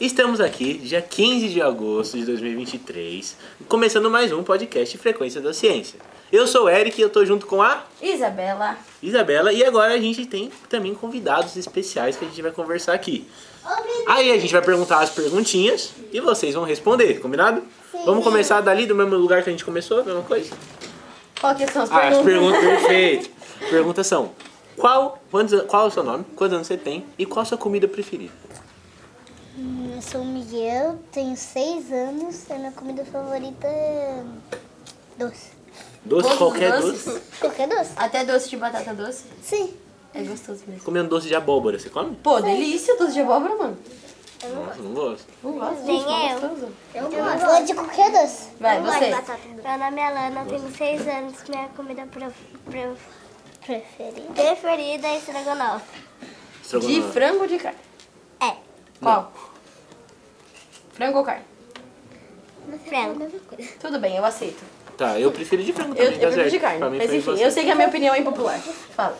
Estamos aqui, dia 15 de agosto de 2023, começando mais um podcast Frequência da Ciência. Eu sou o Eric e eu tô junto com a Isabela. Isabela e agora a gente tem também convidados especiais que a gente vai conversar aqui. Aí a gente vai perguntar as perguntinhas e vocês vão responder, combinado? Vamos começar dali do mesmo lugar que a gente começou, a mesma coisa? Qual que são as Ah, as perguntas? perguntas, perfeito. Perguntas são: qual, quantos, qual é o seu nome? Quantos anos você tem? E qual a sua comida preferida? Eu sou o Miguel, tenho seis anos, a minha comida favorita é doce. Doce, Todos qualquer doce? Qualquer doce? Até doce de batata doce? Sim. É gostoso mesmo. Comendo doce de abóbora, você come? Pô, delícia doce de abóbora, mano. Nossa, não gosto. Não gosto, Nem gente, eu. gostoso. Eu gosto de qualquer doce. Vai, você. Meu nome é Lana, tenho seis anos, minha comida pre- pre- preferida. preferida é estrogonofe. De Estrogonofe. frango ou de carne? É. Qual? Frango ou carne? Frango. Tudo bem, eu aceito. Tá, eu prefiro de frango Eu, também, eu tá prefiro certo. de carne. Pra mim Mas foi enfim, eu sei que a minha opinião é impopular. Fala.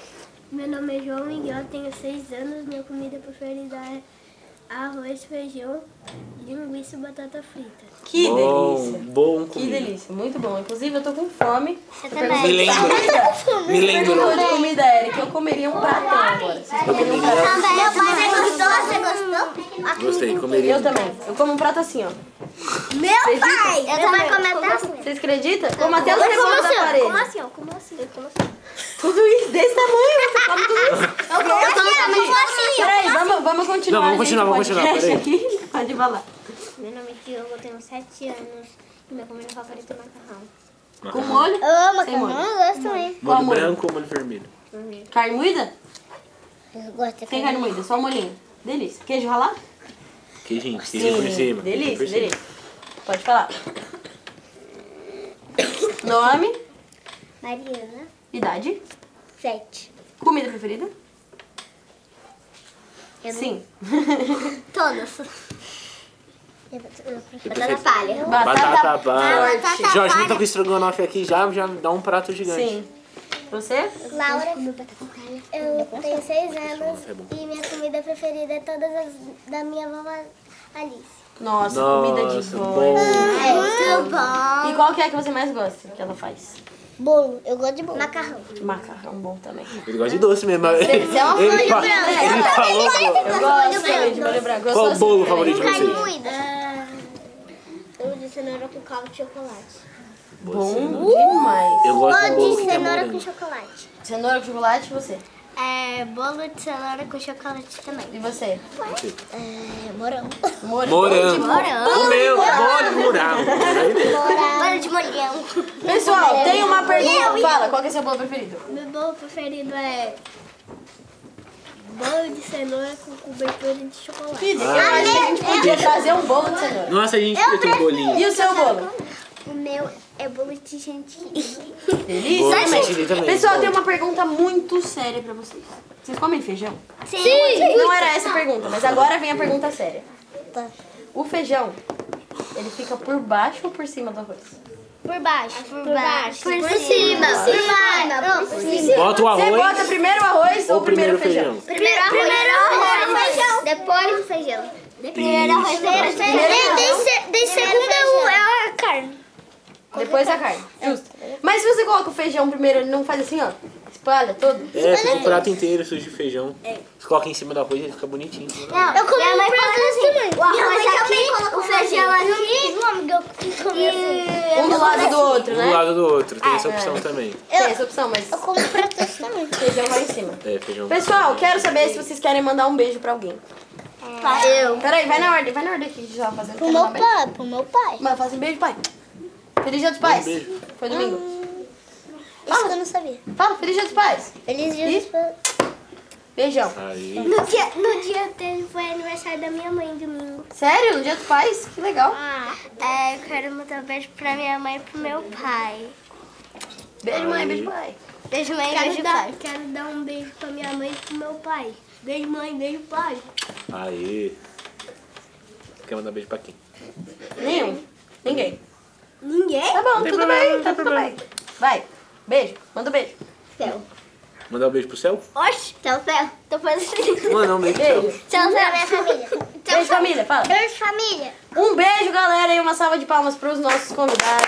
Meu nome é João Miguel, tenho seis anos. Minha comida preferida é arroz, feijão, linguiça e batata frita. Que bom, delícia. Bom Que delícia, muito bom. Inclusive, eu tô com fome. Eu Me também. lembro. Me lembro. Perguntou de comida, Eric. Eu comeria um pratão agora. Vocês comeriam um? Também. Meu pai, você gostou? Você gostou? Gostei, comeria. Eu também. Eu como um prato assim, ó. Meu pai! Eu também até assim. Vocês acreditam? Como até os negócios da parede. Como assim? ó? Como assim? Como assim? Tudo isso, desse tamanho, você come tudo isso. Eu como assim, eu como assim. Peraí, vamos, vamos continuar. Não, vamos gente, continuar, o vamos continuar, podcast aqui. Pode falar. Meu nome é Diogo, eu tenho sete anos. E minha comida favorita é macarrão. Com molho? Eu amo Sem molho. macarrão, eu gosto também. Molho molho? branco ou molho vermelho? Carne moída? Eu gosto de Tem carne moída, só molhinho. Delícia. Queijo ralado? Queijinho, queijinho por cima. Delícia, por cima. delícia. Pode falar. Nome, Mariana, idade, sete. comida preferida? Sim. Todas. Batata palha. Batata palha. forte. Jorge, não tá com estrogonofe aqui já, já dá um prato gigante. Sim. Você? Laura, Eu tenho seis anos É e minha comida preferida é todas as da minha vovó Alice. Nossa, Nossa, comida de vó. bom. é muito bom. E qual que é que você mais gosta que ela faz? Bolo, eu gosto de bolo. Macarrão. Macarrão bom também. Ele gosta de doce mesmo. é Ele, uma ele, fa- branca. ele falou. Eu gosto de molho branco. Eu Qual o assim bolo também. favorito de Carne vocês? moída. Eu de cenoura com caldo de chocolate. Bom demais. Eu gosto de Bolo bolo de tem cenoura com chocolate. Cenoura com chocolate, e você? É bolo de cenoura com chocolate também. E você? É, morango. Morango. Morango. Morango. O meu, bolo de morango. Bolo de molhão. Pessoal, tem uma pergunta. Fala, qual que é seu bolo preferido? Meu bolo preferido é bolo de cenoura com cobertura de chocolate. Pizza, eu acho que a gente podia trazer um bolo de cenoura. Nossa, a gente podia ter um bolinho. E o seu bolo? O meu é bolo de chantilly. Delícia Bolo de também. chantilly também, Pessoal, bom. tem uma pergunta muito séria pra vocês. Vocês comem feijão? Sim. Não era essa a pergunta, mas agora vem a pergunta séria. Tá. O feijão, ele fica por baixo ou por cima do arroz? Por baixo. Por, baixo. Por cima. Por cima. Por cima. Bota o Você arroz bota primeiro o arroz ou, ou primeiro feijão? Primeiro arroz. Primeiro arroz. feijão. Depois o feijão. Primeiro arroz. Primeiro feijão. De segundo é a carne. Depois a carne. Justo. Mas se você coloca o feijão primeiro, ele não faz assim, ó? Espalha todo? É, fica um prato inteiro sujo de feijão. Você coloca em cima do arroz e fica bonitinho. Eu comi um prato assim. O arroz aqui, o feijão aqui. E Um do lado do outro, Um né? do lado do outro, tem essa opção também. Tem essa opção, mas Eu como prato assim também. feijão vai em cima. É, feijão. Pessoal, quero saber se vocês querem mandar um beijo pra alguém. Eu. Peraí, vai na ordem, vai na ordem que a gente tava fazendo. Pro meu pai. Pro meu pai. Mas faz um beijo, pai. Feliz dia dos pais. Um beijo. Foi domingo. Isso que eu não sabia. Fala, feliz dia dos pais. Feliz dia dos pais. Beijão. Aí. no dia, no dia dele foi aniversário da minha mãe, domingo. Sério? No dia dos pais? Que legal. É, eu quero mandar um beijo pra minha mãe e pro meu pai. Beijo, mãe, Aí. beijo, pai. Beijo, mãe. Quero Beijo, dar, pai. quero dar um beijo pra minha mãe e pro meu pai. Beijo, mãe, beijo, pai. Aí. Quer mandar beijo pra quem? Nenhum. Ninguém. Ninguém? Tá bom, tem tudo problema, bem, não tá tem tudo problema. bem. Vai, beijo, manda um beijo. Céu. Mandar um beijo pro céu? Oxe, tchau, céu. Tô fazendo Manda um beijo pro céu. Beijo. Tchau, céu. minha família. Beijo, família, fala. Beijo, família. Um beijo, galera, e uma salva de palmas pros nossos convidados.